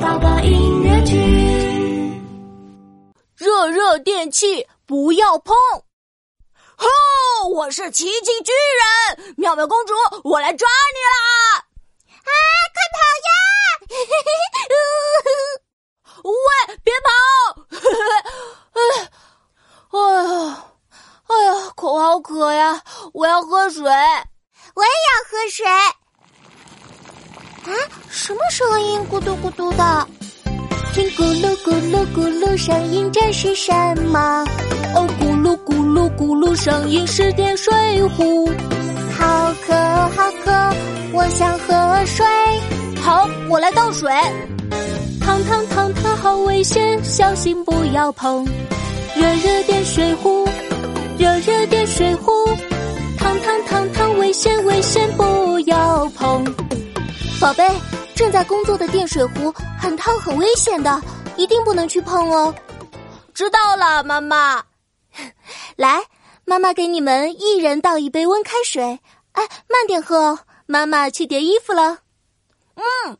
宝宝音乐剧，热热电器不要碰！吼！我是奇迹巨人，妙妙公主，我来抓你啦！啊，快跑呀！喂，别跑！哎，哎呀，哎呀，口好渴呀，我要喝水。我也要喝水。啊，什么声音？咕嘟咕嘟的，听咕噜咕噜咕噜声音，这是什么？哦，咕噜咕噜咕噜声音是点水壶。好渴好渴，我想喝水。好，我来倒水。烫烫烫烫，好危险，小心不要碰。热热点水壶，热热点水壶。烫烫烫烫，危险危险。宝贝，正在工作的电水壶很烫很危险的，一定不能去碰哦。知道了，妈妈。来，妈妈给你们一人倒一杯温开水。哎，慢点喝哦，妈妈去叠衣服了。嗯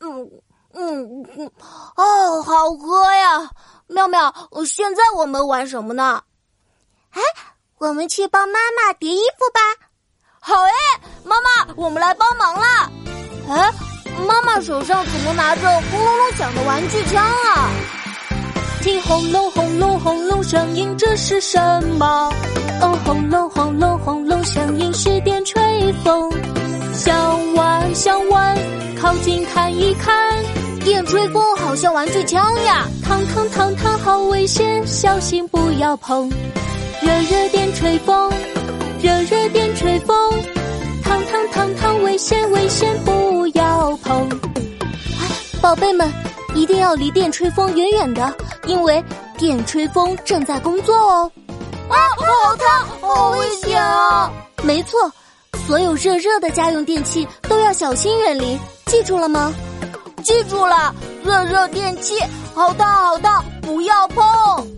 嗯嗯嗯，哦，好喝呀！妙妙，现在我们玩什么呢？哎，我们去帮妈妈叠衣服吧。好哎，妈妈，我们来帮忙啦。哎，妈妈手上怎么拿着轰隆隆响的玩具枪啊？听轰隆轰隆轰隆声音，这是什么？哦，轰隆轰隆轰隆声音是电吹风。想玩想玩，靠近看一看，电吹风好像玩具枪呀！烫烫烫烫，好危险，小心不要碰。热热电吹风，热热电吹风，烫烫烫烫，危险危险，宝贝们，一定要离电吹风远远的，因为电吹风正在工作哦。啊，好烫，好危险啊！没错，所有热热的家用电器都要小心远离，记住了吗？记住了，热热电器好烫好烫，不要碰。